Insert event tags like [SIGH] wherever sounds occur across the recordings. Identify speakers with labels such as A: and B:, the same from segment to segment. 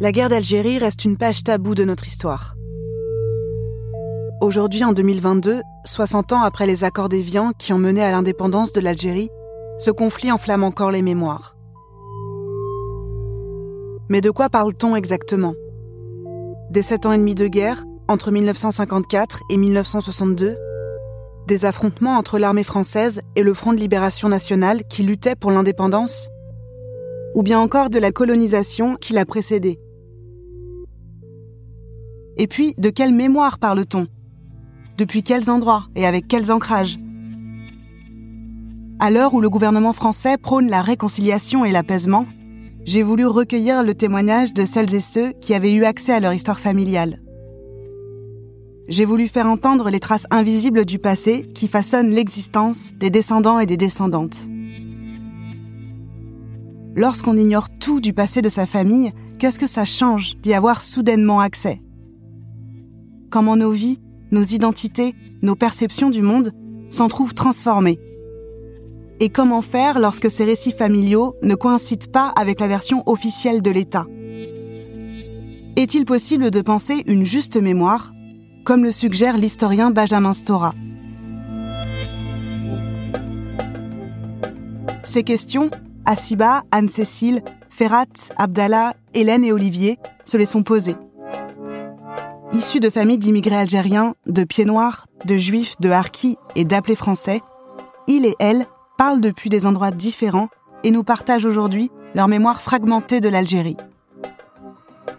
A: La guerre d'Algérie reste une page taboue de notre histoire. Aujourd'hui, en 2022, 60 ans après les accords d'Évian qui ont mené à l'indépendance de l'Algérie, ce conflit enflamme encore les mémoires. Mais de quoi parle-t-on exactement? Des sept ans et demi de guerre, entre 1954 et 1962 Des affrontements entre l'armée française et le Front de libération nationale qui luttait pour l'indépendance? Ou bien encore de la colonisation qui l'a précédée? Et puis, de quelle mémoire parle-t-on? Depuis quels endroits et avec quels ancrages? À l'heure où le gouvernement français prône la réconciliation et l'apaisement, j'ai voulu recueillir le témoignage de celles et ceux qui avaient eu accès à leur histoire familiale. J'ai voulu faire entendre les traces invisibles du passé qui façonnent l'existence des descendants et des descendantes. Lorsqu'on ignore tout du passé de sa famille, qu'est-ce que ça change d'y avoir soudainement accès? Comment nos vies, nos identités, nos perceptions du monde s'en trouvent transformées. Et comment faire lorsque ces récits familiaux ne coïncident pas avec la version officielle de l'État? Est-il possible de penser une juste mémoire, comme le suggère l'historien Benjamin Stora? Ces questions, Asiba, Anne-Cécile, Ferrat, Abdallah, Hélène et Olivier se les sont posées. Issus de familles d'immigrés algériens, de pieds noirs, de juifs, de harkis et d'appelés français, ils et elles parlent depuis des endroits différents et nous partagent aujourd'hui leur mémoire fragmentée de l'Algérie.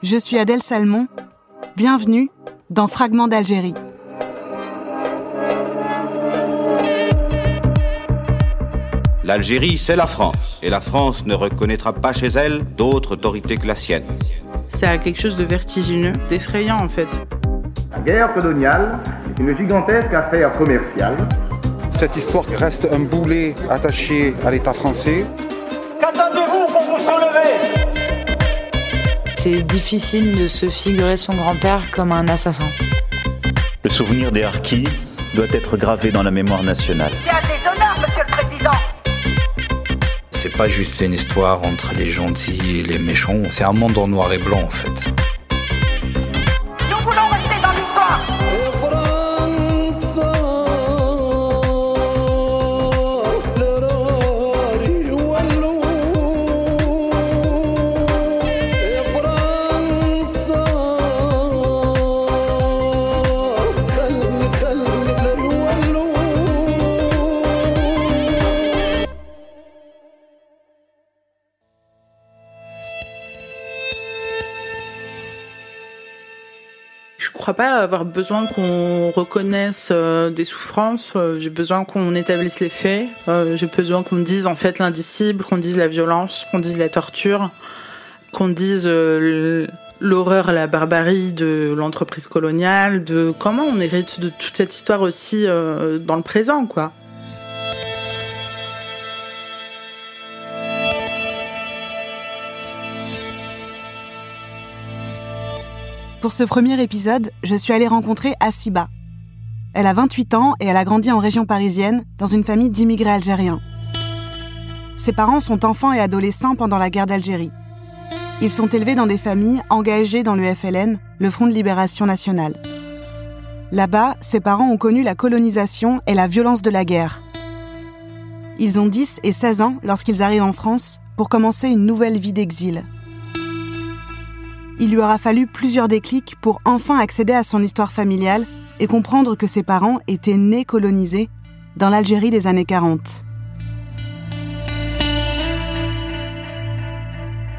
A: Je suis Adèle Salmon. Bienvenue dans Fragments d'Algérie.
B: L'Algérie, c'est la France, et la France ne reconnaîtra pas chez elle d'autre autorité que la sienne.
C: C'est quelque chose de vertigineux, d'effrayant en fait.
D: La guerre coloniale est une gigantesque affaire commerciale
E: cette histoire reste un boulet attaché à l'État français.
F: Qu'attendez-vous pour vous soulever?
G: C'est difficile de se figurer son grand-père comme un assassin.
H: Le souvenir des harkis doit être gravé dans la mémoire nationale.
I: C'est un déshonneur, monsieur le président
J: C'est pas juste une histoire entre les gentils et les méchants, c'est un monde en noir et blanc en fait.
C: Crois pas avoir besoin qu'on reconnaisse euh, des souffrances. Euh, j'ai besoin qu'on établisse les faits. Euh, j'ai besoin qu'on dise en fait l'indicible, qu'on dise la violence, qu'on dise la torture, qu'on dise l'horreur, la barbarie de l'entreprise coloniale, de comment on hérite de toute cette histoire aussi dans le présent, quoi.
A: Pour ce premier épisode, je suis allée rencontrer Asiba. Elle a 28 ans et elle a grandi en région parisienne dans une famille d'immigrés algériens. Ses parents sont enfants et adolescents pendant la guerre d'Algérie. Ils sont élevés dans des familles engagées dans le FLN, le Front de libération nationale. Là-bas, ses parents ont connu la colonisation et la violence de la guerre. Ils ont 10 et 16 ans lorsqu'ils arrivent en France pour commencer une nouvelle vie d'exil il lui aura fallu plusieurs déclics pour enfin accéder à son histoire familiale et comprendre que ses parents étaient nés colonisés dans l'Algérie des années 40.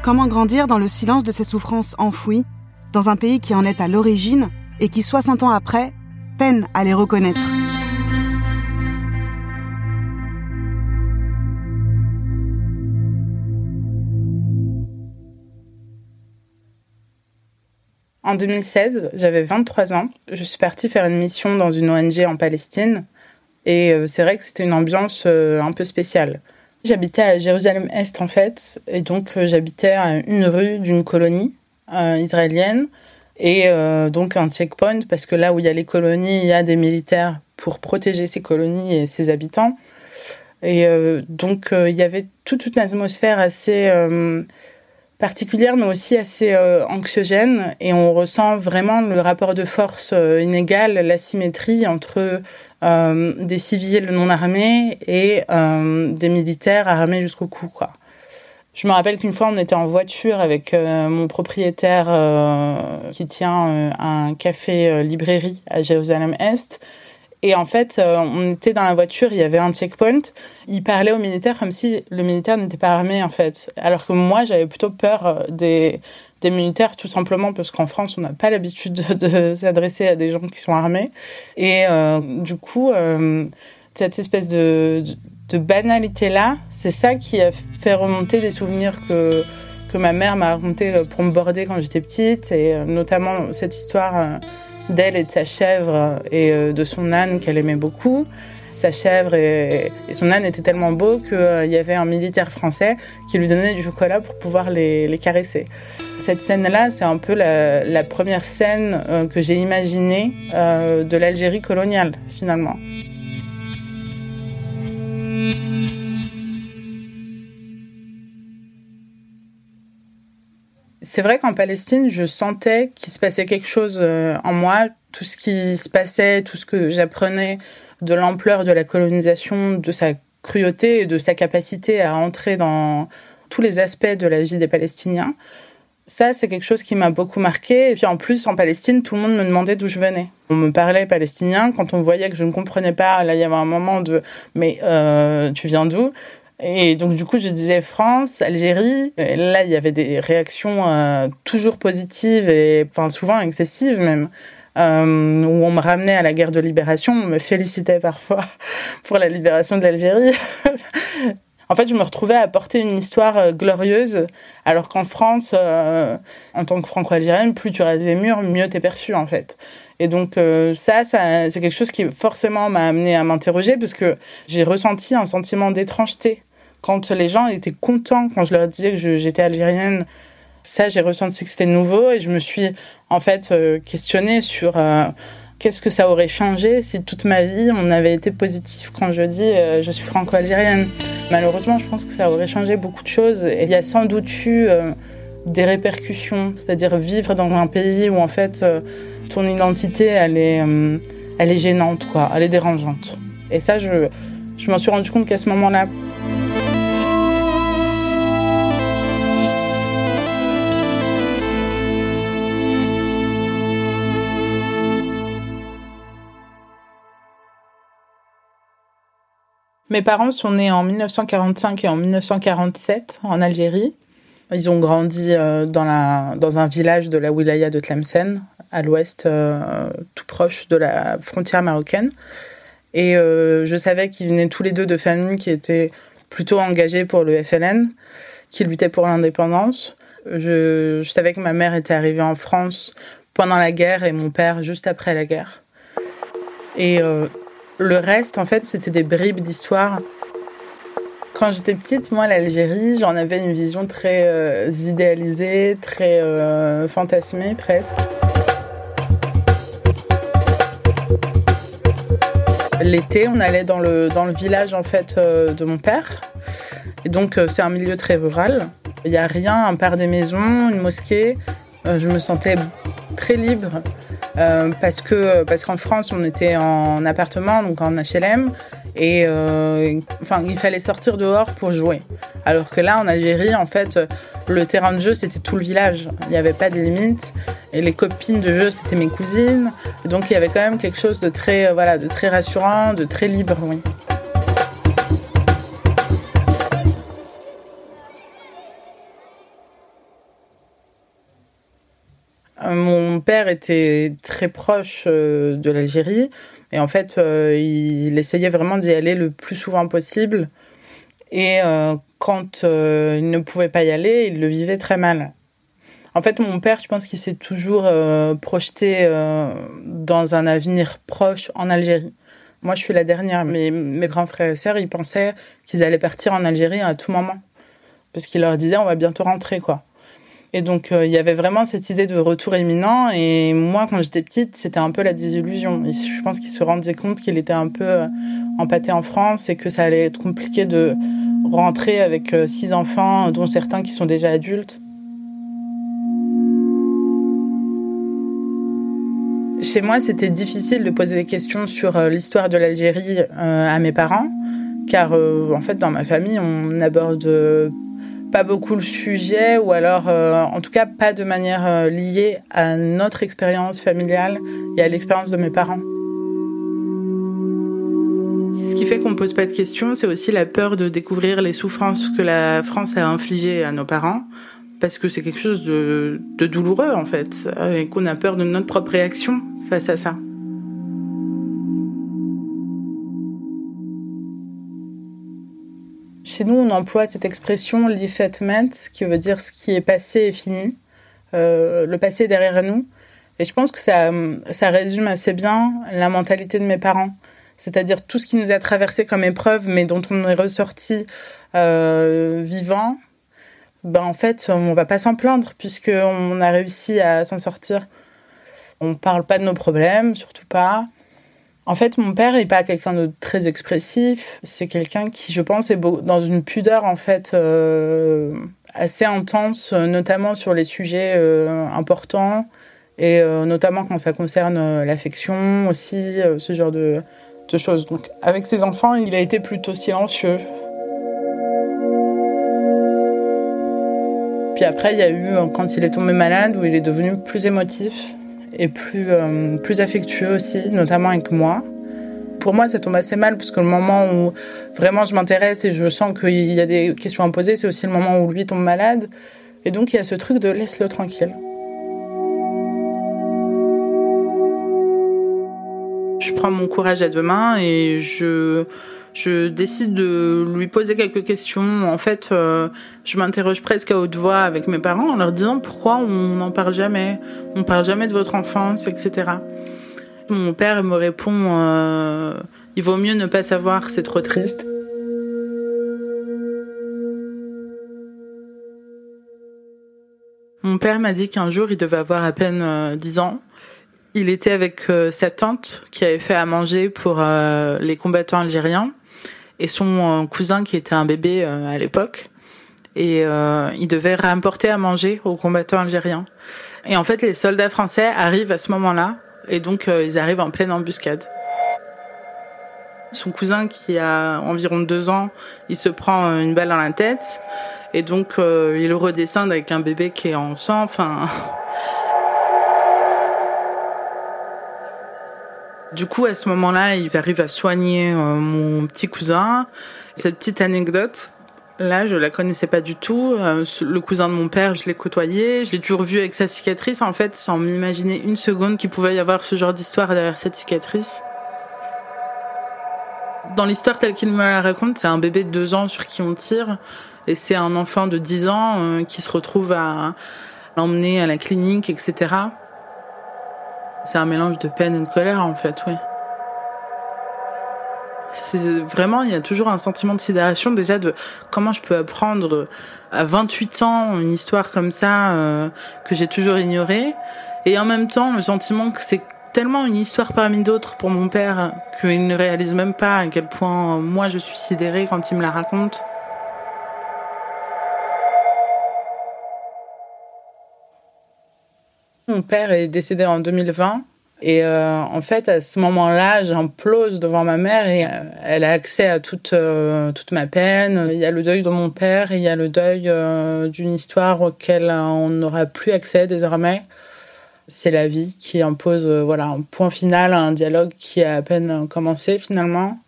A: Comment grandir dans le silence de ses souffrances enfouies, dans un pays qui en est à l'origine et qui, 60 ans après, peine à les reconnaître?
C: En 2016, j'avais 23 ans. Je suis partie faire une mission dans une ONG en Palestine. Et euh, c'est vrai que c'était une ambiance euh, un peu spéciale. J'habitais à Jérusalem-Est en fait. Et donc euh, j'habitais à une rue d'une colonie israélienne. Et donc un checkpoint, parce que là où il y a les colonies, il y a des militaires pour protéger ces colonies et ses habitants. Et donc il y avait toute une atmosphère assez particulière, mais aussi assez euh, anxiogène. Et on ressent vraiment le rapport de force euh, inégal, l'asymétrie entre euh, des civils non armés et des militaires armés jusqu'au cou. Quoi. Je me rappelle qu'une fois, on était en voiture avec mon propriétaire qui tient un café-librairie à Jérusalem-Est. Et en fait, euh, on était dans la voiture, il y avait un checkpoint. Il parlait aux militaires comme si le militaire n'était pas armé, en fait. Alors que moi, j'avais plutôt peur euh, des, militaires, tout simplement parce qu'en France, on n'a pas l'habitude de, [LAUGHS] s'adresser à des gens qui sont armés. Et euh, du coup, cette espèce de, banalité-là, c'est ça qui a fait remonter des souvenirs que, ma mère m'a raconté pour me border quand j'étais petite, et notamment cette histoire d'elle et de sa chèvre et euh, de son âne qu'elle aimait beaucoup. Sa chèvre et, son âne étaient tellement beaux qu'il euh, y avait un militaire français qui lui donnait du chocolat pour pouvoir les, caresser. Cette scène-là, c'est un peu la, première scène euh, que j'ai imaginée de l'Algérie coloniale, finalement. C'est vrai qu'en Palestine, je sentais qu'il se passait quelque chose euh, en moi. Tout ce qui se passait, tout ce que j'apprenais de l'ampleur de la colonisation, de sa cruauté et de sa capacité à entrer dans tous les aspects de la vie des Palestiniens. Ça, c'est quelque chose qui m'a beaucoup marqué. Et puis en plus, en Palestine, tout le monde me demandait d'où je venais. On me parlait palestinien. Quand on voyait que je ne comprenais pas, là, il y avait un moment de « mais euh, tu viens d'où ?» Et donc du coup, je disais France, Algérie. Et là, il y avait des réactions euh, toujours positives et enfin souvent excessives même. Euh, où on me ramenait à la guerre de libération, on me félicitait parfois [LAUGHS] pour la libération de l'Algérie. [LAUGHS] en fait, je me retrouvais à porter une histoire euh, glorieuse, alors qu'en France, euh, en tant que franco-algérienne, plus tu rases les murs, mieux t'es perçu en fait. Et donc euh, ça, ça c'est quelque chose qui forcément m'a amené à m'interroger parce que j'ai ressenti un sentiment d'étrangeté quand les gens étaient contents quand je leur disais que j'étais algérienne, ça, j'ai ressenti que c'était nouveau et je me suis en fait euh, questionnée sur euh, qu'est-ce que ça aurait changé si toute ma vie on avait été positif quand je dis euh, je suis franco-algérienne. Malheureusement, je pense que ça aurait changé beaucoup de choses et il y a sans doute eu des répercussions, c'est-à-dire vivre dans un pays où en fait ton identité elle est, elle est gênante, quoi, elle est dérangeante. Et ça, je, je m'en suis rendu compte qu'à ce moment-là, Mes parents sont nés en 1945 et en 1947 en Algérie. Ils ont grandi euh, dans, un village de la wilaya de Tlemcen, à l'ouest, euh, tout proche de la frontière marocaine. Et euh, je savais qu'ils venaient tous les deux de familles qui étaient plutôt engagées pour le FLN, qui luttaient pour l'indépendance. Je, je, savais que ma mère était arrivée en France pendant la guerre et mon père juste après la guerre. Et le reste, en fait, c'était des bribes d'histoire. Quand j'étais petite, moi, l'Algérie, j'en avais une vision très euh, idéalisée, très euh, fantasmée presque. L'été, on allait dans le, dans le village en fait euh, de mon père. Et donc, c'est un milieu très rural. Il n'y a rien, à part des maisons, une mosquée. Je me sentais très libre. Euh, parce que parce qu'en France on était en appartement donc en HLM et euh, il fallait sortir dehors pour jouer. Alors que là en Algérie en fait le terrain de jeu c'était tout le village. Il n'y avait pas de limite et les copines de jeu c'était mes cousines. Donc il y avait quand même quelque chose de très voilà de très rassurant de très libre oui mon père était très proche euh, de l'Algérie et en fait, euh, il essayait vraiment d'y aller le plus souvent possible. Et quand il ne pouvait pas y aller, il le vivait très mal. En fait, mon père, je pense qu'il s'est toujours projeté dans un avenir proche en Algérie. Moi, je suis la dernière. Mais mes grands frères et sœurs, ils pensaient qu'ils allaient partir en Algérie à tout moment. Parce qu'il leur disait, on va bientôt rentrer, quoi. Et donc, euh, il y avait vraiment cette idée de retour imminent. Et moi, quand j'étais petite, c'était un peu la désillusion. Je pense qu'il se rendait compte qu'il était un peu euh, empâté en France et que ça allait être compliqué de rentrer avec euh, six enfants, dont certains qui sont déjà adultes. Chez moi, c'était difficile de poser des questions sur l'histoire de l'Algérie à mes parents, car en fait, dans ma famille, on n'aborde pas beaucoup le sujet, ou alors, en tout cas, pas de manière liée à notre expérience familiale et à l'expérience de mes parents. Ce qui fait qu'on ne pose pas de questions, c'est aussi la peur de découvrir les souffrances que la France a infligées à nos parents, parce que c'est quelque chose de, douloureux en fait, et qu'on a peur de notre propre réaction face à ça. Chez nous, on emploie cette expression l'effetment, qui veut dire ce qui est passé est fini, euh, le passé est derrière nous. Et je pense que ça, ça résume assez bien la mentalité de mes parents c'est-à-dire tout ce qui nous a traversé comme épreuve, mais dont on est ressorti euh, vivant, ben en fait, on va pas s'en plaindre puisqu'on a réussi à s'en sortir. On parle pas de nos problèmes, surtout pas. En fait, mon père n'est pas quelqu'un de très expressif. C'est quelqu'un qui, je pense, est dans une pudeur en fait euh, assez intense, notamment sur les sujets euh, importants et euh, notamment quand ça concerne l'affection aussi, ce genre de de choses. Donc, avec ses enfants, il a été plutôt silencieux. Puis après, il y a eu quand il est tombé malade où il est devenu plus émotif et plus, euh, plus affectueux aussi, notamment avec moi. Pour moi, ça tombe assez mal parce que le moment où vraiment je m'intéresse et je sens qu'il y a des questions à poser, c'est aussi le moment où lui tombe malade. Et donc, il y a ce truc de laisse-le tranquille. Je prends mon courage à deux mains et je, je décide de lui poser quelques questions. En fait, euh, je m'interroge presque à haute voix avec mes parents en leur disant pourquoi on n'en parle jamais, on parle jamais de votre enfance, etc. Mon père me répond euh, il vaut mieux ne pas savoir, c'est trop triste. Mon père m'a dit qu'un jour il devait avoir à peine 10 euh, ans il était avec sa tante qui avait fait à manger pour les combattants algériens et son euh, cousin qui était un bébé à l'époque. Et il devait rapporter à manger aux combattants algériens. Et en fait, les soldats français arrivent à ce moment-là et donc ils arrivent en pleine embuscade. Son cousin qui a environ deux ans, il se prend une balle dans la tête et donc il redescend avec un bébé qui est en sang. Enfin, Du coup, à ce moment-là, ils arrivent à soigner euh, mon petit cousin. Cette petite anecdote, là, je la connaissais pas du tout. Euh, le cousin de mon père, je l'ai côtoyé. Je l'ai toujours vu avec sa cicatrice, en fait, sans m'imaginer une seconde qu'il pouvait y avoir ce genre d'histoire derrière cette cicatrice. Dans l'histoire telle qu'il me la raconte, c'est un bébé de deux ans sur qui on tire. Et c'est un enfant de 10 ans euh, qui se retrouve à l'emmener à la clinique, etc. C'est un mélange de peine et de colère, en fait, oui. Vraiment, il y a toujours un sentiment de sidération déjà de comment je peux apprendre à 28 ans une histoire comme ça euh, que j'ai toujours ignorée. Et en même temps, le sentiment que c'est tellement une histoire parmi d'autres pour mon père qu'il ne réalise même pas à quel point moi je suis sidérée quand il me la raconte. Mon père est décédé en 2020. Et euh, en fait, à ce moment-là, j'implose devant ma mère et euh, elle a accès à toute, euh, toute ma peine. Il y a le deuil de mon père, il y a le deuil d'une histoire auquel on n'aura plus accès désormais. C'est la vie qui impose voilà, un point final à un dialogue qui a à peine commencé finalement.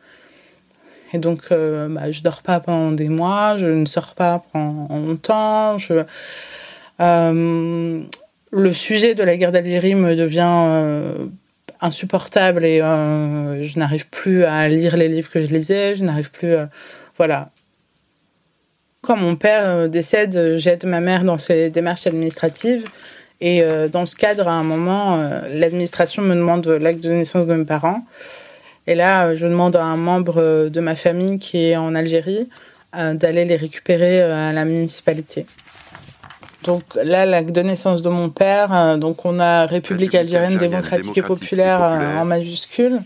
C: Et donc, bah, je dors pas pendant des mois, je ne sors pas pendant longtemps. Le sujet de la guerre d'Algérie me devient euh, insupportable et euh, je n'arrive plus à lire les livres que je lisais, je n'arrive plus à... Voilà. Quand mon père euh, décède, j'aide ma mère dans ses démarches administratives. Et dans ce cadre, à un moment, l'administration me demande l'acte de naissance de mes parents. Et là, je demande à un membre de ma famille qui est en Algérie d'aller les récupérer à la municipalité. Donc là, l'acte de naissance de mon père, euh, donc on a République algérienne démocratique et populaire euh, en majuscule.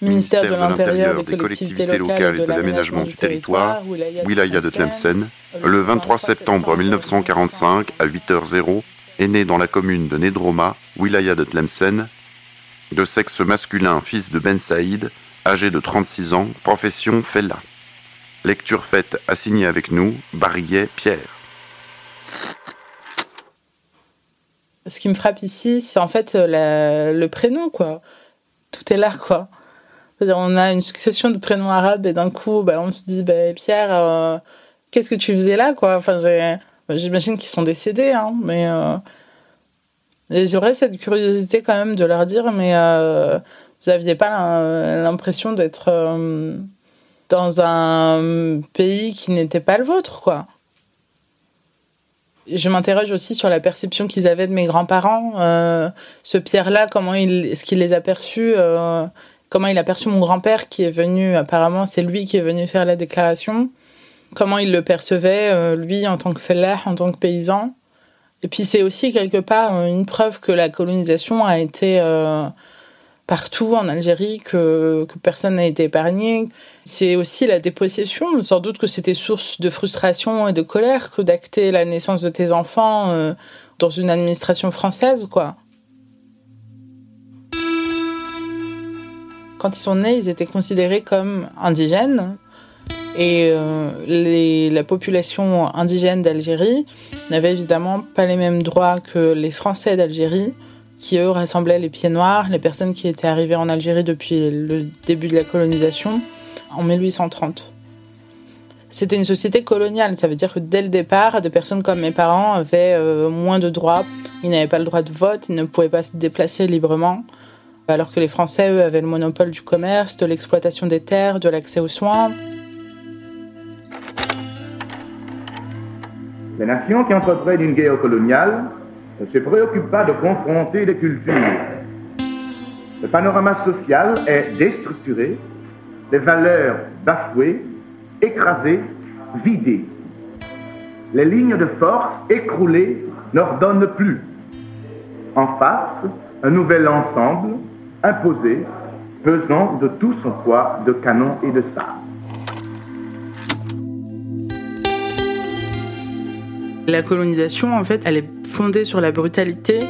C: Ministère de l'Intérieur, des, collectivités, locales et de, l'aménagement du territoire,
K: Wilaya de Tlemcen, le 23 septembre 1945 à 8h00, est né dans la commune de Nedroma, Wilaya de Tlemcen, de sexe masculin, fils de Ben Saïd, âgé de 36 ans, profession Fella. Lecture faite assignée avec nous, Barillet Pierre.
C: Ce qui me frappe ici, c'est en fait la- le prénom, quoi. Tout est là, quoi. C'est-à-dire, on a une succession de prénoms arabes et d'un coup, bah, on se dit, bah, Pierre, euh, qu'est-ce que tu faisais là, quoi? Enfin, bah, j'imagine qu'ils sont décédés, hein, mais euh, j'aurais cette curiosité quand même de leur dire, mais euh, vous aviez pas l'im- l'impression d'être euh, dans un pays qui n'était pas le vôtre, quoi. Je m'interroge aussi sur la perception qu'ils avaient de mes grands-parents. Euh, ce Pierre-là, comment il, est-ce qu'il les a perçus euh, Comment il a perçu mon grand-père qui est venu, apparemment, c'est lui qui est venu faire la déclaration. Comment il le percevait, euh, lui, en tant que fellah, en tant que paysan. Et puis c'est aussi quelque part une preuve que la colonisation a été euh, partout en Algérie, que, personne n'a été épargné. C'est aussi la dépossession. Sans doute que c'était source de frustration et de colère que d'acter la naissance de tes enfants euh, dans une administration française. Quand ils sont nés, ils étaient considérés comme indigènes. Et euh, la population indigène d'Algérie n'avait évidemment pas les mêmes droits que les Français d'Algérie, qui eux rassemblaient les pieds noirs, les personnes qui étaient arrivées en Algérie depuis le début de la colonisation en 1830. C'était une société coloniale, ça veut dire que dès le départ, des personnes comme mes parents avaient euh, moins de droits. Ils n'avaient pas le droit de vote, ils ne pouvaient pas se déplacer librement, alors que les Français, eux, avaient le monopole du commerce, de l'exploitation des terres, de l'accès aux soins.
D: Les nations qui entreprennent une guerre coloniale ne se préoccupent pas de confronter les cultures. Le panorama social est déstructuré, les valeurs bafouées, écrasées, vidées. Les lignes de force écroulées n'ordonnent plus. En face, un nouvel ensemble imposé, pesant de tout son poids de canon et de sabre.
C: La colonisation, en fait, elle est fondée sur la brutalité.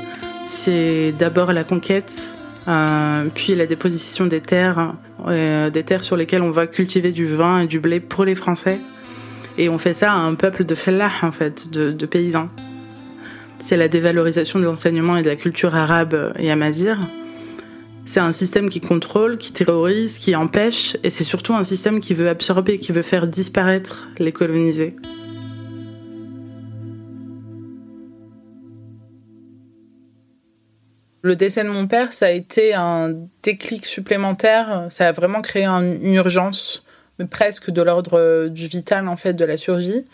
C: C'est d'abord la conquête, euh, puis la déposition des terres, euh, des terres sur lesquelles on va cultiver du vin et du blé pour les Français. Et on fait ça à un peuple de fellah, en fait, de, de paysans. C'est la dévalorisation de l'enseignement et de la culture arabe et amazigh. C'est un système qui contrôle, qui terrorise, qui empêche, et c'est surtout un système qui veut absorber, qui veut faire disparaître les colonisés. Le décès de mon père, ça a été un déclic supplémentaire. Ça a vraiment créé une urgence, presque de l'ordre du vital, en fait, de la survie.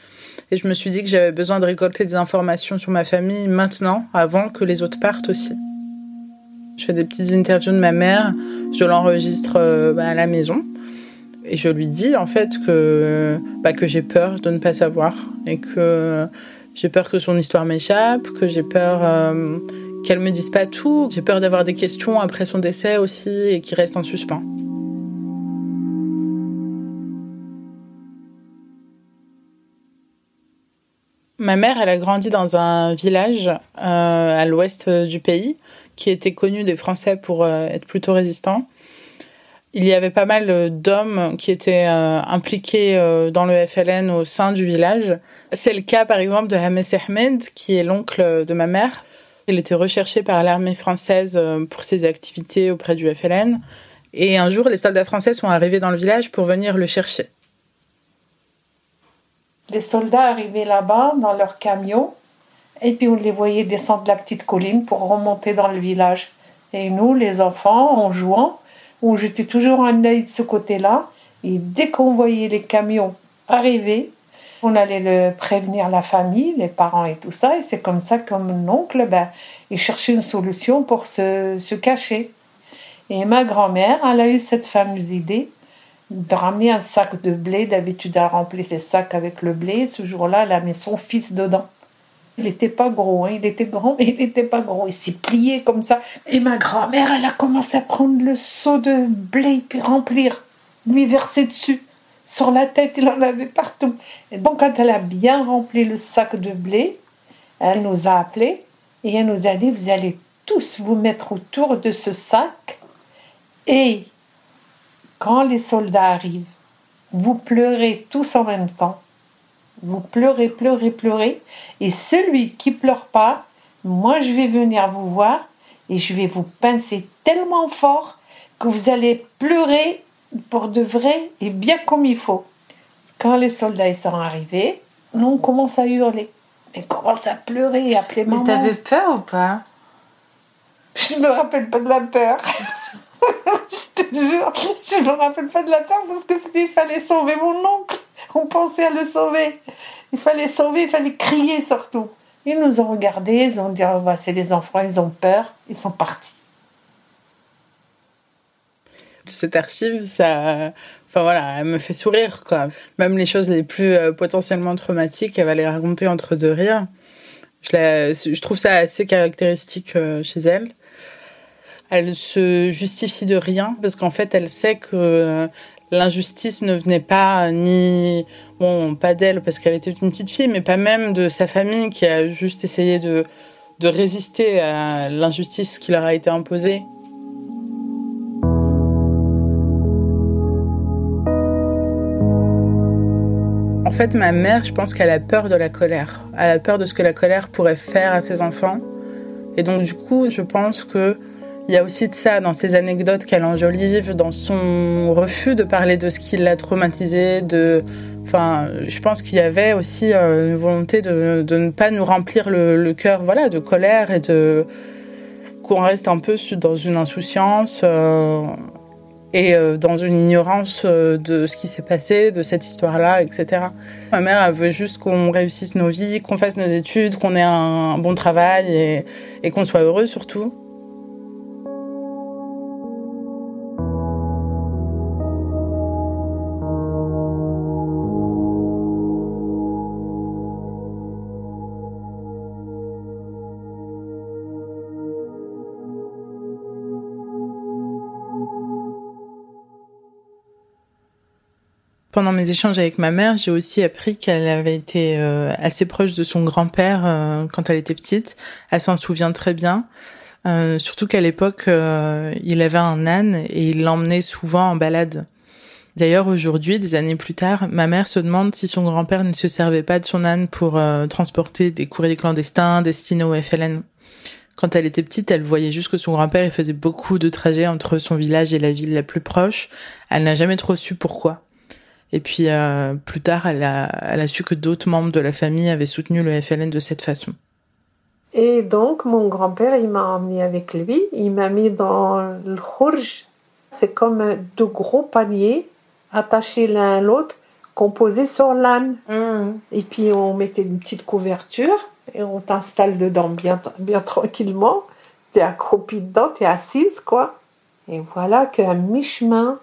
C: Et je me suis dit que j'avais besoin de récolter des informations sur ma famille maintenant, avant que les autres partent aussi. Je fais des petites interviews de ma mère, je l'enregistre euh, à la maison. Et je lui dis, en fait, que, bah, que j'ai peur de ne pas savoir. Et que j'ai peur que son histoire m'échappe, que j'ai peur... Euh, qu'elle me dise pas tout. J'ai peur d'avoir des questions après son décès aussi et qui restent en suspens. Ma mère, elle a grandi dans un village euh, à l'ouest du pays qui était connu des Français pour euh, être plutôt résistant. Il y avait pas mal d'hommes qui étaient euh, impliqués euh, dans le FLN au sein du village. C'est le cas par exemple de Hames Ahmed, qui est l'oncle de ma mère. Il était recherché par l'armée française pour ses activités auprès du FLN. Et un jour, les soldats français sont arrivés dans le village pour venir le chercher.
L: Les soldats arrivaient là-bas dans leur camion et puis on les voyait descendre la petite colline pour remonter dans le village. Et nous, les enfants, en jouant, on jetait toujours un œil de ce côté-là. Et dès qu'on voyait les camions arriver, on allait le prévenir la famille, les parents et tout ça. Et c'est comme ça que mon oncle, ben, il cherchait une solution pour se, se cacher. Et ma grand-mère, elle a eu cette fameuse idée de ramener un sac de blé. D'habitude, elle remplit ses sacs avec le blé. Ce jour-là, elle a mis son fils dedans. Il n'était pas gros, hein. il était grand, [LAUGHS] mais il n'était pas gros. Il s'est plié comme ça. Et ma grand-mère, elle a commencé à prendre le seau de blé puis remplir, lui verser dessus. Sur la tête, il en avait partout. Et donc, quand elle a bien rempli le sac de blé, elle nous a appelés et elle nous a dit Vous allez tous vous mettre autour de ce sac et quand les soldats arrivent, vous pleurez tous en même temps. Vous pleurez, pleurez, pleurez. Et celui qui pleure pas, moi je vais venir vous voir et je vais vous pincer tellement fort que vous allez pleurer pour de vrai et bien comme il faut. Quand les soldats sont arrivés, nous on commence à hurler. On commence à pleurer et appeler maman.
G: Mais t'avais peur ou pas?
L: Je me rappelle pas de la peur. [LAUGHS] je te jure, je me rappelle pas de la peur parce que il fallait sauver mon oncle. On pensait à le sauver. Il fallait sauver, il fallait crier surtout. Ils nous ont regardés, ils ont dit oh, bah, c'est les enfants, ils ont peur, ils sont partis.
C: Cette archive, ça, enfin voilà, elle me fait sourire quoi. Même les choses les plus euh, potentiellement traumatiques, elle va les raconter entre deux rires. Je, je trouve ça assez caractéristique euh, chez elle. Elle se justifie de rien parce qu'en fait, elle sait que euh, l'injustice ne venait pas ni bon pas d'elle parce qu'elle était une petite fille mais pas même de sa famille qui a juste essayé de de résister à l'injustice qui leur a été imposée. En fait, ma mère, je pense qu'elle a peur de la colère. Elle a peur de ce que la colère pourrait faire à ses enfants. Et donc, du coup, je pense que il y a aussi de ça dans ces anecdotes qu'elle enjolive, dans son refus de parler de ce qui l'a traumatisé, de Enfin, je pense qu'il y avait aussi euh, une volonté de, de, ne pas nous remplir le, le cœur, voilà, de colère et de qu'on reste un peu dans une insouciance euh, et euh, dans une ignorance euh, de ce qui s'est passé, de cette histoire-là, etc. Ma mère, elle veut juste qu'on réussisse nos vies, qu'on fasse nos études, qu'on ait un bon travail et, et qu'on soit heureux surtout. Pendant mes échanges avec ma mère, j'ai aussi appris qu'elle avait été euh, assez proche de son grand-père euh, quand elle était petite. Elle s'en souvient très bien. Euh, surtout qu'à l'époque, il avait un âne et il l'emmenait souvent en balade. D'ailleurs, aujourd'hui, des années plus tard, ma mère se demande si son grand-père ne se servait pas de son âne pour transporter des courriers clandestins destinés au FLN. Quand elle était petite, elle voyait juste que son grand-père faisait beaucoup de trajets entre son village et la ville la plus proche. Elle n'a jamais trop su pourquoi. Et puis euh, plus tard, elle a, elle a su que d'autres membres de la famille avaient soutenu le FLN de cette façon.
L: Et donc, mon grand-père, il m'a emmené avec lui. Il m'a mis dans le khurj. C'est comme deux gros paniers attachés l'un à l'autre, composés sur l'âne.
G: Mmh.
L: Et puis, on mettait une petite couverture et on t'installe dedans bien, bien tranquillement. T'es accroupi dedans, t'es assise, quoi. Et voilà qu'à mi-chemin,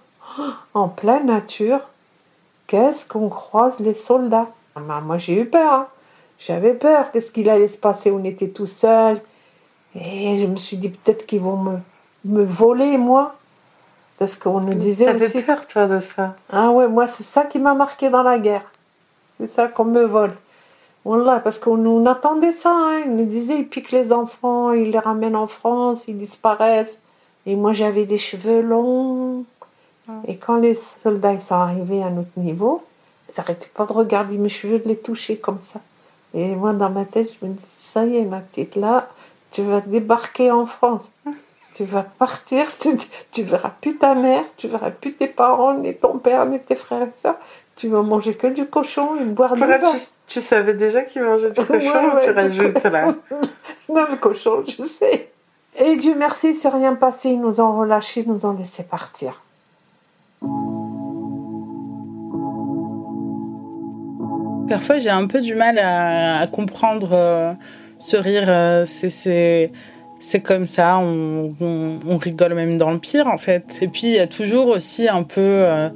L: en pleine nature, qu'est-ce qu'on croise les soldats? Moi, j'ai eu peur. Hein. J'avais peur. Qu'est-ce qu'il allait se passer? On était tout seuls. Et je me suis dit, peut-être qu'ils vont me, me voler, moi. Parce qu'on nous disait
G: T'avais
L: aussi...
G: peur, toi, de ça?
L: Ah ouais, moi, c'est ça qui m'a marqué dans la guerre. C'est ça qu'on me vole. Voilà, parce qu'on nous attendait ça. Hein. On nous disait, ils piquent les enfants, ils les ramènent en France, ils disparaissent. Et moi, j'avais des cheveux longs. Et quand les soldats sont arrivés à notre niveau, ils n'arrêtaient pas de regarder mes cheveux, de les toucher comme ça. Et moi, dans ma tête, je me dis, ça y est, ma petite, là, tu vas débarquer en France. [LAUGHS] Tu vas partir, tu, tu verras plus ta mère, tu verras plus tes parents, ni ton père, ni tes frères et soeurs. Tu vas manger que du cochon et boire du vin.
G: Tu, tu, savais déjà qu'ils mangeaient du cochon
L: ouais,
G: ou
L: ouais,
G: tu rajoutes là [LAUGHS]
L: Non, le cochon, je sais. Et Dieu merci, c'est rien passé. Ils nous ont relâchés, ils nous ont laissé partir.
C: Parfois, j'ai un peu du mal à, comprendre euh, ce rire. Euh, c'est c'est comme ça, on, rigole même dans le pire en fait. Et puis il y a toujours aussi un peu euh,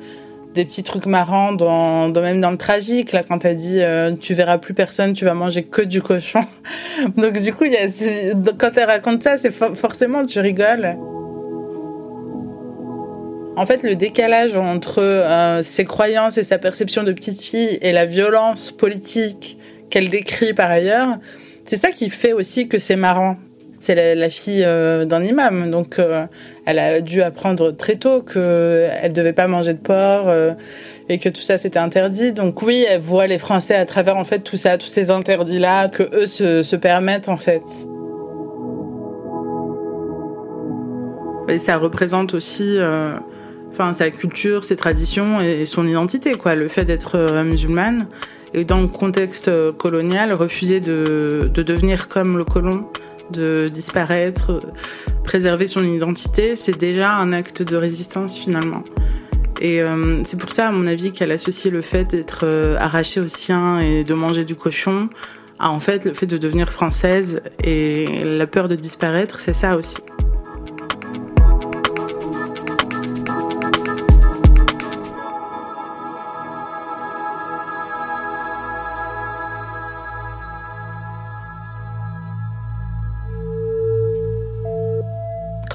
C: des petits trucs marrants dans, même dans le tragique là quand t'as dit euh, tu verras plus personne, tu vas manger que du cochon. [LAUGHS] Donc du coup quand elle raconte ça, c'est forcément tu rigoles. En fait, le décalage entre euh, ses croyances et sa perception de petite fille et la violence politique qu'elle décrit par ailleurs, c'est ça qui fait aussi que c'est marrant. C'est la, fille d'un imam, donc elle a dû apprendre très tôt qu'elle devait pas manger de porc et que tout ça c'était interdit. Donc oui, elle voit les Français à travers en fait tout ça, tous ces interdits là que eux se, permettent en fait. Et ça représente aussi, euh, enfin sa culture, ses traditions et son identité quoi. Le fait d'être euh, musulmane et dans le contexte colonial, refuser de, de devenir comme le colon, de disparaître, préserver son identité, c'est déjà un acte de résistance finalement. Et euh, c'est pour ça, à mon avis, qu'elle associe le fait d'être euh, arrachée au sien et de manger du cochon à en fait le fait de devenir française et la peur de disparaître, c'est ça aussi.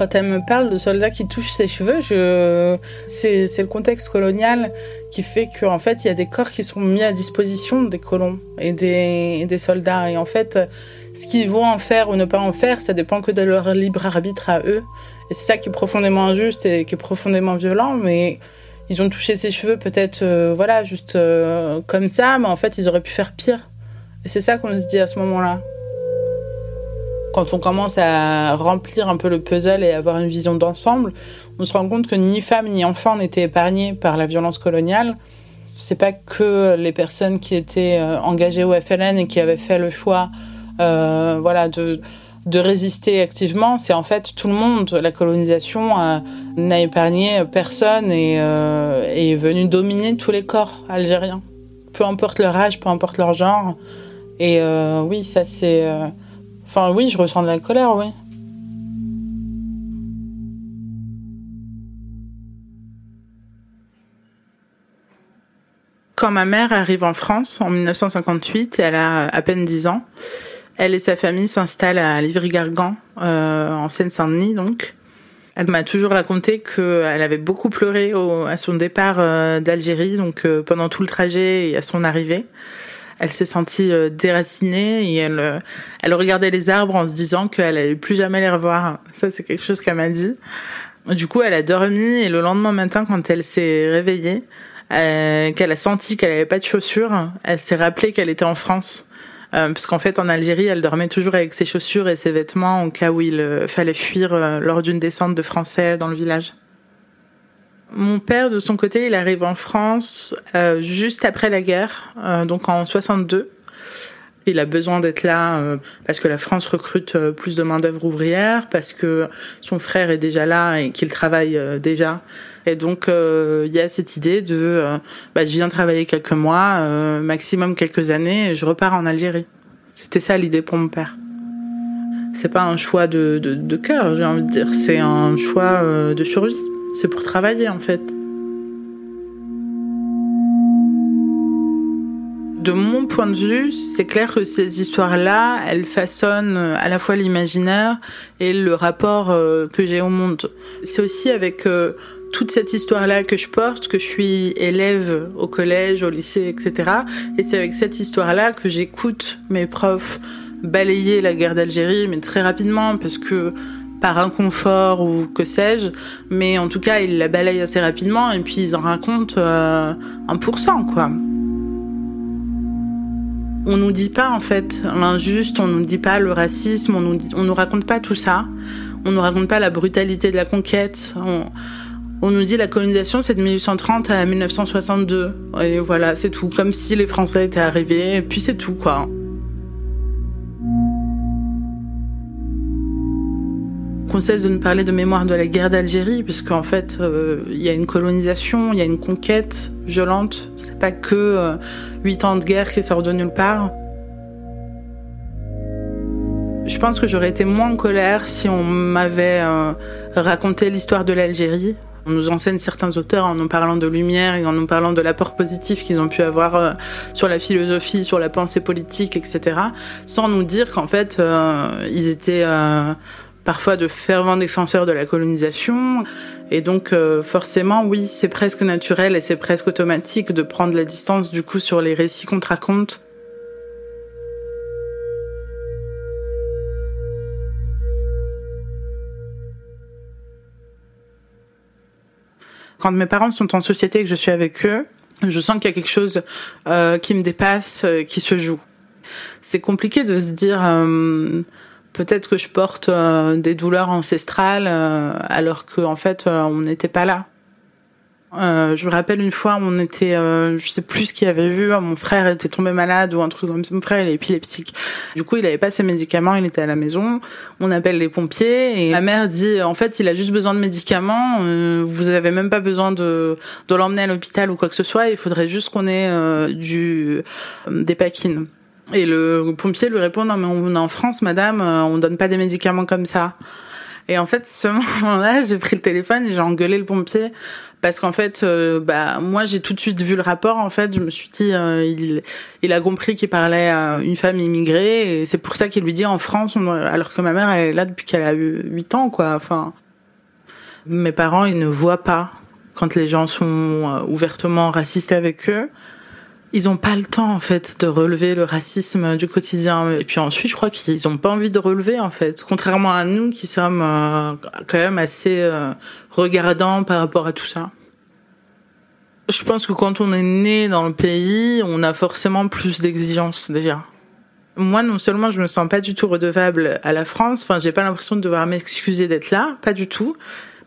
C: Quand elle me parle de soldats qui touchent ses cheveux, c'est, le contexte colonial qui fait qu'en fait, il y a des corps qui sont mis à disposition des colons et des, des soldats. Et en fait, ce qu'ils vont en faire ou ne pas en faire, ça dépend que de leur libre arbitre à eux. Et c'est ça qui est profondément injuste et qui est profondément violent, mais ils ont touché ses cheveux peut-être, euh, voilà, juste euh, comme ça, mais en fait, ils auraient pu faire pire. Et c'est ça qu'on se dit à ce moment-là. Quand on commence à remplir un peu le puzzle et avoir une vision d'ensemble, on se rend compte que ni femmes ni enfants n'étaient épargnés par la violence coloniale. C'est pas que les personnes qui étaient euh, engagées au FLN et qui avaient fait le choix, euh, voilà, de de résister activement, c'est en fait tout le monde. La colonisation euh, n'a épargné personne et euh, est venue dominer tous les corps algériens, peu importe leur âge, peu importe leur genre. Et euh, oui, ça c'est Enfin, oui, je ressens de la colère, oui. Quand ma mère arrive en France en 1958, elle a à peine 10 ans. Elle et sa famille s'installent à Livry-Gargan, euh, en Seine-Saint-Denis donc. Elle m'a toujours raconté qu'elle avait beaucoup pleuré à son départ euh, d'Algérie, donc euh, pendant tout le trajet et à son arrivée elle s'est sentie euh, déracinée et elle, euh, elle regardait les arbres en se disant qu'elle allait plus jamais les revoir. Ça, c'est quelque chose qu'elle m'a dit. Du coup, elle a dormi et le lendemain matin, quand elle s'est réveillée, euh, qu'elle a senti qu'elle avait pas de chaussures, elle s'est rappelée qu'elle était en France. parce qu'en fait, en Algérie, elle dormait toujours avec ses chaussures et ses vêtements au cas où il fallait fuir lors d'une descente de Français dans le village. Mon père, de son côté, il arrive en France euh, juste après la guerre, euh, donc en 62. Il a besoin d'être là euh, parce que la France recrute euh, plus de main-d'œuvre ouvrière, parce que son frère est déjà là et qu'il travaille déjà. Et donc, il y a cette idée de bah, je viens travailler quelques mois, maximum quelques années, et je repars en Algérie. C'était ça l'idée pour mon père. C'est pas un choix de, de, de cœur, j'ai envie de dire. C'est un choix de survie. C'est pour travailler en fait. De mon point de vue, c'est clair que ces histoires-là, elles façonnent à la fois l'imaginaire et le rapport euh, que j'ai au monde. C'est aussi avec euh, toute cette histoire-là que je porte, que je suis élève au collège, au lycée, etc. Et c'est avec cette histoire-là que j'écoute mes profs balayer la guerre d'Algérie, mais très rapidement, parce que par inconfort ou que sais-je, mais en tout cas, ils la balayent assez rapidement et puis ils en racontent euh, 1%, quoi. On nous dit pas, en fait, l'injuste, on nous dit pas le racisme, on nous, nous raconte pas tout ça. On nous raconte pas la brutalité de la conquête. On, on nous dit la colonisation, c'est de 1830 à 1962. Et voilà, c'est tout. Comme si les Français étaient arrivés, et puis c'est tout, quoi. Qu'on cesse de nous parler de mémoire de la guerre d'Algérie, puisqu'en fait, euh, il y a une colonisation, il y a une conquête violente. C'est pas que euh, huit ans de guerre qui sort de nulle part. Je pense que j'aurais été moins en colère si on m'avait euh, raconté l'histoire de l'Algérie. On nous enseigne certains auteurs en nous parlant de lumière et en nous parlant de l'apport positif qu'ils ont pu avoir sur la philosophie, sur la pensée politique, etc. Sans nous dire qu'en fait, ils étaient parfois de fervents défenseurs de la colonisation. Et donc euh, forcément, oui, c'est presque naturel et c'est presque automatique de prendre la distance du coup sur les récits qu'on te raconte. Quand mes parents sont en société et que je suis avec eux, je sens qu'il y a quelque chose euh, qui me dépasse, euh, qui se joue. C'est compliqué de se dire euh, peut-être que je porte euh, des douleurs ancestrales euh, alors qu'en en fait on n'était pas là. Euh, je me rappelle une fois, on était, euh, je sais plus ce qu'il avait vu, mon frère était tombé malade ou un truc comme ça. Mon frère il est épileptique. Du coup, il avait pas ses médicaments, il était à la maison. On appelle les pompiers et ma mère dit, en fait, il a juste besoin de médicaments. Euh, vous avez même pas besoin de de l'emmener à l'hôpital ou quoi que ce soit. Il faudrait juste qu'on ait euh, du des paquines. Et le pompier lui répond, non mais on est en France, madame, on donne pas des médicaments comme ça. Et en fait, ce [LAUGHS] moment-là, j'ai pris le téléphone et j'ai engueulé le pompier parce qu'en fait, euh, bah moi j'ai tout de suite vu le rapport. En fait, je me suis dit, euh, il, a compris qu'il parlait à une femme immigrée et c'est pour ça qu'il lui dit en France, alors que ma mère elle est là depuis qu'elle a eu 8 ans, quoi. Enfin, mes parents ils ne voient pas quand les gens sont euh, ouvertement racistes avec eux. Ils ont pas le temps en fait de relever le racisme du quotidien. Et puis ensuite, je crois qu'ils ont pas envie de relever en fait, contrairement à nous qui sommes euh, quand même assez euh, regardants par rapport à tout ça. Je pense que quand on est né dans le pays, on a forcément plus d'exigences déjà. Moi, non seulement je me sens pas du tout redevable à la France, enfin, j'ai pas l'impression de devoir m'excuser d'être là, pas du tout.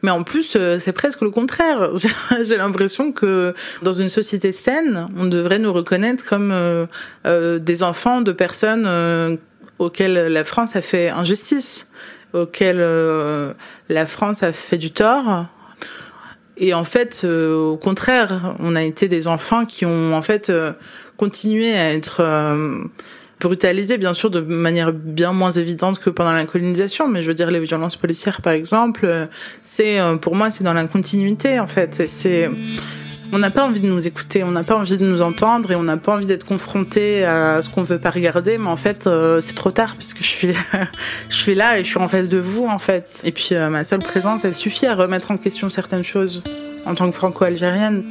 C: Mais en plus, euh, c'est presque le contraire. [LAUGHS] J'ai l'impression que dans une société saine, on devrait nous reconnaître comme euh, euh, des enfants de personnes euh, auxquelles la France a fait injustice, auxquelles euh, la France a fait du tort. Et en fait, au contraire, on a été des enfants qui ont en fait continué à être brutalisé bien sûr de manière bien moins évidente que pendant la colonisation mais je veux dire les violences policières par exemple c'est pour moi c'est dans la continuité en fait c'est on n'a pas envie de nous écouter, on n'a pas envie de nous entendre et on n'a pas envie d'être confronté à ce qu'on veut pas regarder. Mais en fait, euh, c'est trop tard puisque je suis, [LAUGHS] je suis là et je suis en face de vous en fait. Et puis euh, ma seule présence, elle suffit à remettre en question certaines choses en tant que franco-algérienne.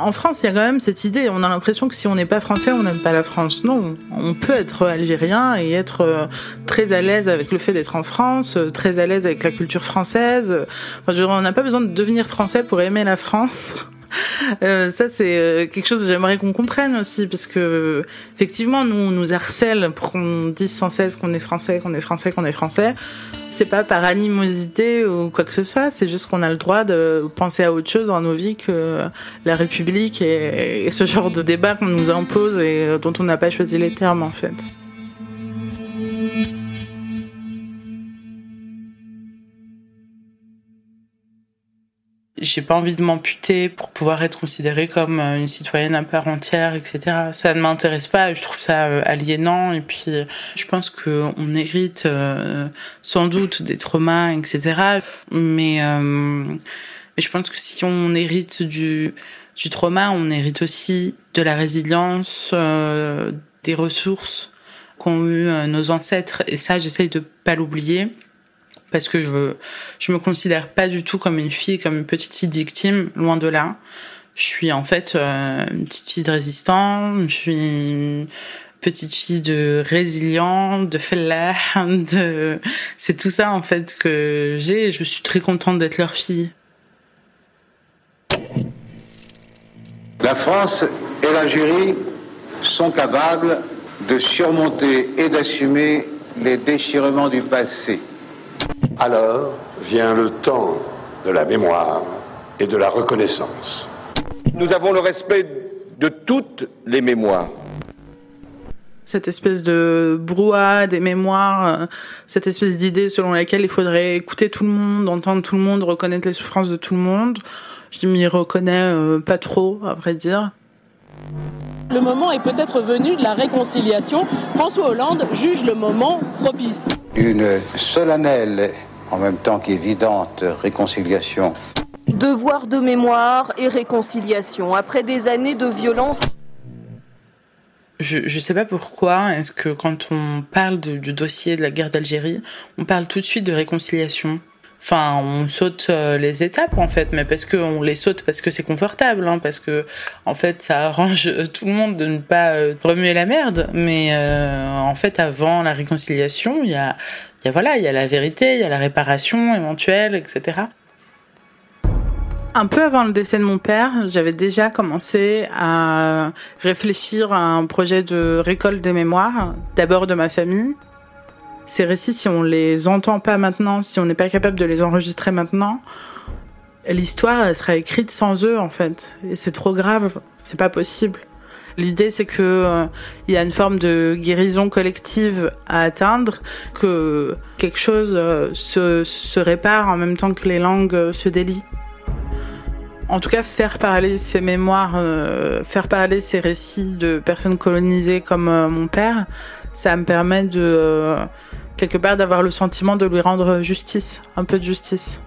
C: En France, il y a quand même cette idée, on a l'impression que si on n'est pas français, on n'aime pas la France. Non, on peut être algérien et être très à l'aise avec le fait d'être en France, très à l'aise avec la culture française. On n'a pas besoin de devenir français pour aimer la France. [LAUGHS] Euh, ça c'est quelque chose que j'aimerais qu'on comprenne aussi parce que effectivement nous on nous harcèle pour qu'on dise sans cesse qu'on est français qu'on est français qu'on est français. C'est pas par animosité ou quoi que ce soit c'est juste qu'on a le droit de penser à autre chose dans nos vies que la République et, et ce genre de débat qu'on nous impose et dont on n'a pas choisi les termes en fait j'ai pas envie de m'amputer pour pouvoir être considérée comme une citoyenne à part entière, etc. Ça ne m'intéresse pas. Je trouve ça aliénant. Et puis, je pense que on hérite euh, sans doute des traumas, etc. Mais, euh, mais je pense que si on hérite du du trauma, on hérite aussi de la résilience, euh, des ressources qu'ont eu nos ancêtres. Et ça, j'essaye de pas l'oublier parce que je je me considère pas du tout comme une fille, comme une petite fille victime, loin de là. Je suis en fait euh, une petite fille de résistant, je suis une petite fille de résilient, de fellah, [LAUGHS] de c'est tout ça en fait que j'ai je suis très contente d'être leur fille.
M: La France et l'Algérie sont capables de surmonter et d'assumer les déchirements du passé.
N: Alors vient le temps de la mémoire et de la reconnaissance.
F: Nous avons le respect de toutes les mémoires.
C: Cette espèce de brouhaha des mémoires, cette espèce d'idée selon laquelle il faudrait écouter tout le monde, entendre tout le monde, reconnaître les souffrances de tout le monde. Je m'y reconnais pas trop, à vrai dire.
O: Le moment est peut-être venu de la réconciliation. François Hollande juge le moment propice.
P: Une solennelle, en même temps qu'évidente, réconciliation.
Q: Devoir de mémoire et réconciliation. Après des années de violence.
C: Je ne sais pas pourquoi, est-ce que quand on parle de, du dossier de la guerre d'Algérie, on parle tout de suite de réconciliation? Enfin, on saute euh, les étapes en fait, mais parce qu'on les saute parce que c'est confortable, hein, parce que en fait ça arrange tout le monde de ne pas euh, remuer la merde. Mais euh, en fait, avant la réconciliation, il y a, il y a voilà, il y a la vérité, il y a la réparation éventuelle, etc. Un peu avant le décès de mon père, j'avais déjà commencé à réfléchir à un projet de récolte des mémoires, d'abord de ma famille, ces récits, si on les entend pas maintenant, si on n'est pas capable de les enregistrer maintenant, l'histoire elle sera écrite sans eux en fait. Et c'est trop grave, c'est pas possible. L'idée c'est que euh, il y a une forme de guérison collective à atteindre, que quelque chose euh, se, se répare en même temps que les langues euh, se délient. En tout cas, faire parler ces mémoires, faire parler ces récits de personnes colonisées comme mon père, ça me permet de quelque part d'avoir le sentiment de lui rendre justice, un peu de justice.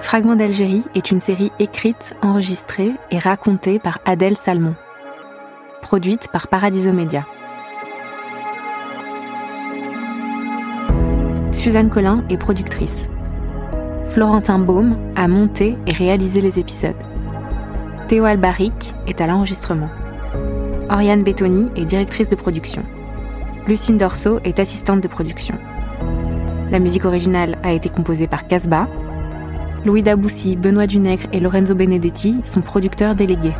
R: Fragment d'Algérie est une série écrite, enregistrée et racontée par Adèle Salmon. Produite par Paradiso Media. Suzanne Collin est productrice. Florentin Baume a monté et réalisé les épisodes. Théo Albaric est à l'enregistrement. Oriane Bettoni est directrice de production. Lucine Dorso est assistante de production. La musique originale a été composée par Casbah. Louis Daboussi, Benoît Dunègre et Lorenzo Benedetti sont producteurs délégués.